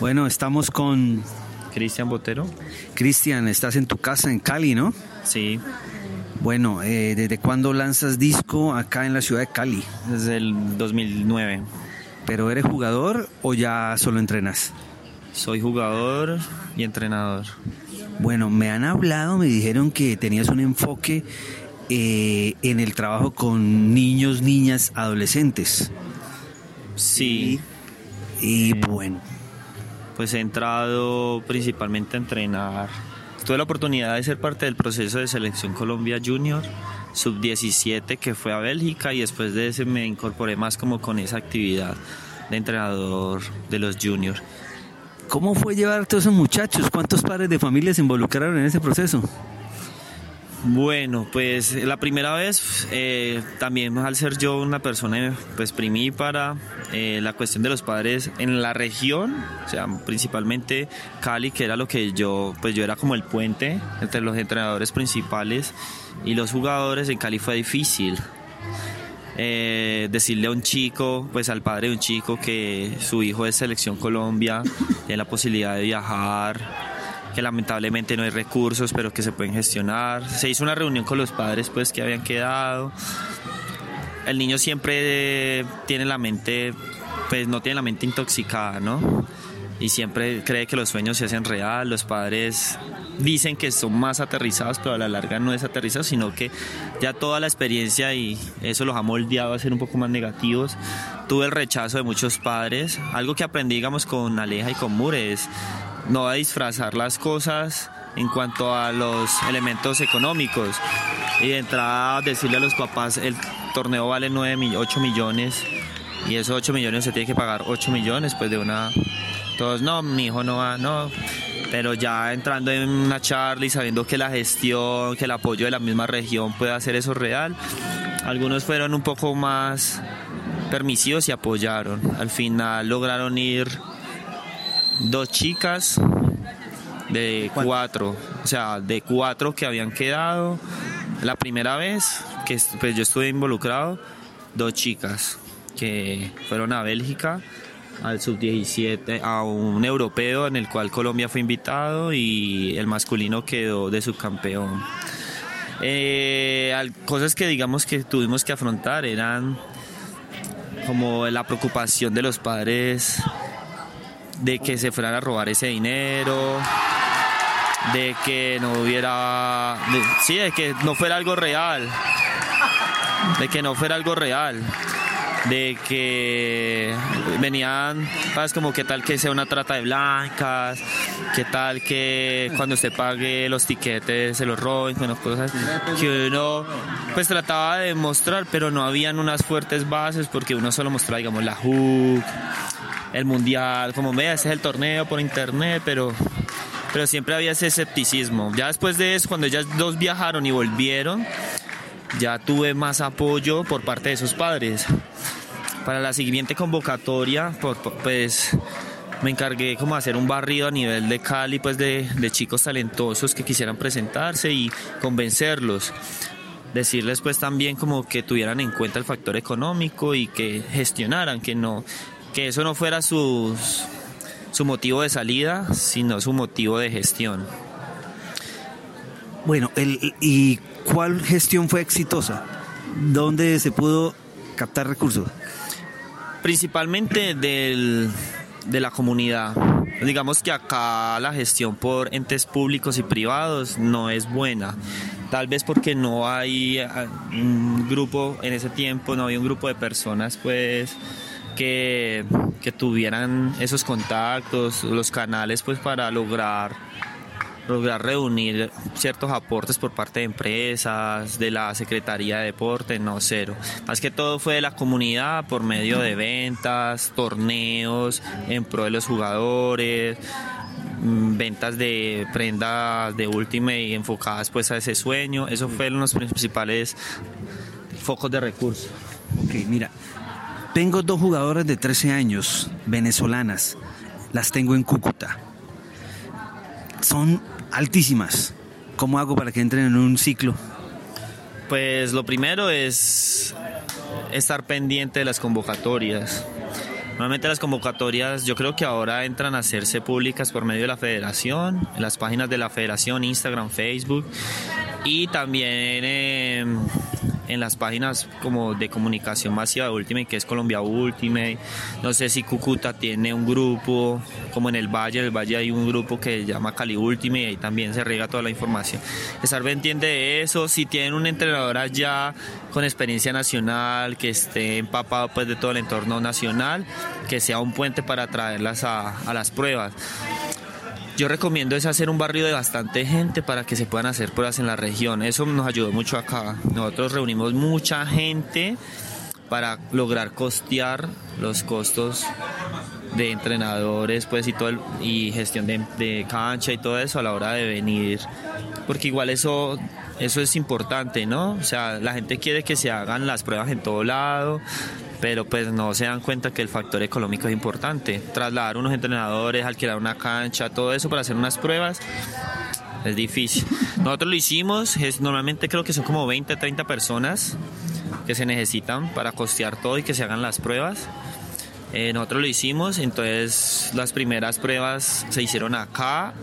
Bueno, estamos con Cristian Botero. Cristian, estás en tu casa en Cali, ¿no? Sí. Bueno, eh, ¿desde cuándo lanzas disco acá en la ciudad de Cali? Desde el 2009. ¿Pero eres jugador o ya solo entrenas? Soy jugador y entrenador. Bueno, me han hablado, me dijeron que tenías un enfoque eh, en el trabajo con niños, niñas, adolescentes. Sí. Y bueno. Pues he entrado principalmente a entrenar. Tuve la oportunidad de ser parte del proceso de selección Colombia Junior, sub-17 que fue a Bélgica y después de ese me incorporé más como con esa actividad de entrenador de los juniors. ¿Cómo fue llevar a todos esos muchachos? ¿Cuántos padres de familia se involucraron en ese proceso? Bueno, pues la primera vez, eh, también al ser yo una persona pues primípara, eh, la cuestión de los padres en la región, o sea, principalmente Cali, que era lo que yo, pues yo era como el puente entre los entrenadores principales y los jugadores, en Cali fue difícil. Eh, decirle a un chico, pues al padre de un chico que su hijo es selección Colombia, tiene la posibilidad de viajar, que lamentablemente no hay recursos, pero que se pueden gestionar. Se hizo una reunión con los padres pues que habían quedado. El niño siempre tiene la mente, pues no tiene la mente intoxicada, ¿no? Y siempre cree que los sueños se hacen real, los padres dicen que son más aterrizados, pero a la larga no es aterrizado, sino que ya toda la experiencia y eso los ha moldeado a ser un poco más negativos. Tuve el rechazo de muchos padres, algo que aprendí, digamos, con Aleja y con Mure es no a disfrazar las cosas en cuanto a los elementos económicos. Y de entrada decirle a los papás, el torneo vale 9, 8 millones y esos 8 millones se tiene que pagar 8 millones pues de una... Todos, no, mi hijo no va, no. Pero ya entrando en una charla y sabiendo que la gestión, que el apoyo de la misma región puede hacer eso real, algunos fueron un poco más permisivos y apoyaron. Al final lograron ir dos chicas de cuatro, o sea, de cuatro que habían quedado. La primera vez que pues, yo estuve involucrado, dos chicas que fueron a Bélgica al sub-17, a un europeo en el cual Colombia fue invitado y el masculino quedó de subcampeón. Eh, cosas que digamos que tuvimos que afrontar eran como la preocupación de los padres de que se fueran a robar ese dinero, de que no hubiera, sí, de que no fuera algo real, de que no fuera algo real, de que venían, ¿sabes? Como que tal que sea una trata de blancas, que tal que cuando usted pague los tiquetes se los roben, bueno, cosas que uno pues trataba de mostrar, pero no habían unas fuertes bases porque uno solo mostraba, digamos, la hook el mundial, como vea, ese es el torneo por internet, pero, pero siempre había ese escepticismo. Ya después de eso, cuando ellas dos viajaron y volvieron, ya tuve más apoyo por parte de esos padres. Para la siguiente convocatoria, pues me encargué como hacer un barrido a nivel de Cali, pues de, de chicos talentosos que quisieran presentarse y convencerlos decirles pues también como que tuvieran en cuenta el factor económico y que gestionaran, que no, que eso no fuera su, su motivo de salida, sino su motivo de gestión. Bueno, el, ¿y cuál gestión fue exitosa? ¿Dónde se pudo captar recursos? Principalmente del, de la comunidad. Digamos que acá la gestión por entes públicos y privados no es buena. Tal vez porque no hay ah, un grupo, en ese tiempo no había un grupo de personas pues que, tuvieran esos contactos, los canales pues para lograr lograr reunir ciertos aportes por parte de empresas, de la Secretaría de Deporte, no cero. Más que todo fue de la comunidad por medio de ventas, torneos en pro de los jugadores, mm, ventas de prendas de última y enfocadas pues a ese sueño. Eso fueron los principales focos de recursos. Ok, mira, tengo dos jugadoras de 13 años, venezolanas. Las tengo en Cúcuta. Son altísimas. ¿Cómo hago para que entren en un ciclo? Pues lo primero es estar pendiente de las convocatorias. Normalmente las convocatorias yo creo que ahora entran a hacerse públicas por medio de la federación, en las páginas de la federación, Instagram, Facebook y también en las páginas como de comunicación masiva de Ultimate, que es Colombia Ultimate. No sé si Cúcuta tiene un grupo, como en el Valle, en el Valle hay un grupo que se llama Cali Ultimate y ahí también se riega toda la información. Estar entiende de eso, si tienen un entrenador allá con experiencia nacional, que esté empapado pues de todo el entorno nacional, que sea un puente para traerlas a, a las pruebas yo recomiendo es hacer un barrio de bastante gente para que se puedan hacer pruebas en la región. Eso nos ayudó mucho acá. Nosotros reunimos mucha gente para lograr costear los costos de entrenadores pues y todo y gestión de, de, cancha y todo eso a la hora de venir porque igual eso eso es importante no o sea la gente quiere que se hagan las pruebas en todo lado pero pues no se dan cuenta que el factor económico es importante. Trasladar unos entrenadores, alquilar una cancha, todo eso para hacer unas pruebas es difícil. Nosotros lo hicimos, es, normalmente creo que son como 20, 30 personas que se necesitan para costear todo y que se hagan las pruebas. Eh, nosotros lo hicimos, entonces las primeras pruebas se hicieron acá,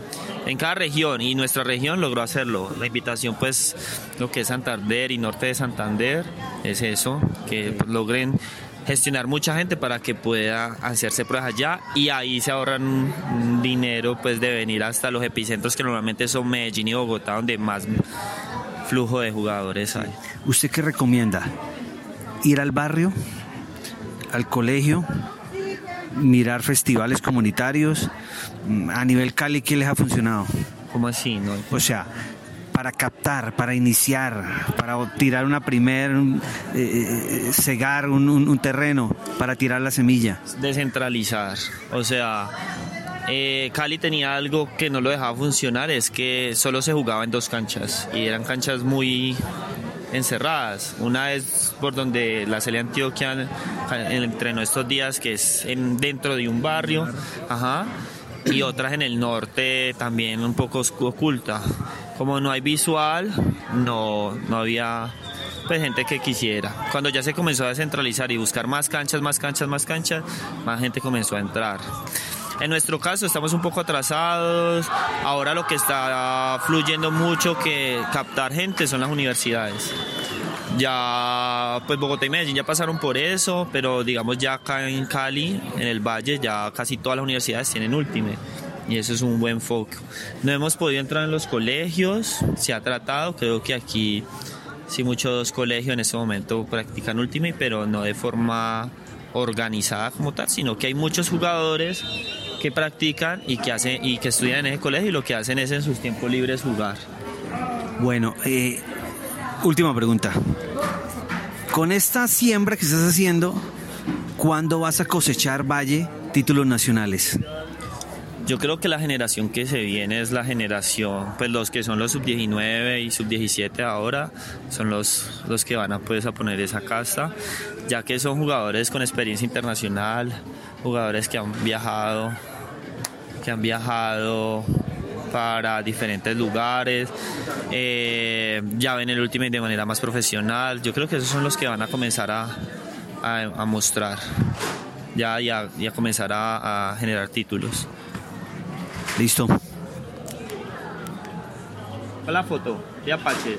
en cada región, y nuestra región logró hacerlo. La invitación, pues, lo que es Santander y norte de Santander, es eso, que logren gestionar mucha gente para que pueda hacerse pruebas allá y ahí se ahorran dinero pues de venir hasta los epicentros que normalmente son Medellín y Bogotá donde más flujo de jugadores hay. ¿Usted qué recomienda? ¿Ir al barrio? ¿Al colegio? ¿Mirar festivales comunitarios? A nivel Cali, ¿qué les ha funcionado? ¿Cómo así? No? O sea, para captar, para iniciar, para tirar una primer, eh, eh, cegar un, terreno, para tirar la semilla. Descentralizar, o sea, eh, Cali tenía algo que no lo dejaba funcionar, es que solo se jugaba en dos canchas y eran canchas muy encerradas. Una es por donde la Celia Antioquia entrenó estos días, que es en, dentro de un barrio, ajá, y otras en el norte también un poco oculta como no hay visual, no, no había pues, gente que quisiera. Cuando ya se comenzó a descentralizar y buscar más canchas, más canchas, más canchas, más gente comenzó a entrar. En nuestro caso estamos un poco atrasados. Ahora lo que está fluyendo mucho que captar gente son las universidades. Ya, pues Bogotá y Medellín ya pasaron por eso, pero digamos ya acá en Cali, en el Valle, ya casi todas las universidades tienen Ultimate y eso es un buen foco. No hemos podido entrar en los colegios, se ha tratado, creo que aquí sí muchos colegios en este momento practican Ultimate, pero no de forma organizada como tal, sino que hay muchos jugadores que practican y que hacen y que estudian en ese colegio y lo que hacen es en sus tiempos libres jugar. Bueno, eh, última pregunta. Con esta siembra que estás haciendo, ¿cuándo vas a cosechar Valle títulos nacionales? Yo creo que la generación que se viene es la generación, pues los que son los sub-19 y sub-17 ahora, son los, los que van a, pues, a poner esa casta, ya que son jugadores con experiencia internacional, jugadores que han viajado, que han viajado para diferentes lugares, eh, ya ven el último de manera más profesional. Yo creo que esos son los que van a comenzar a, a, mostrar, ya, ya, ya comenzar a generar títulos. Listo. La foto de Apache.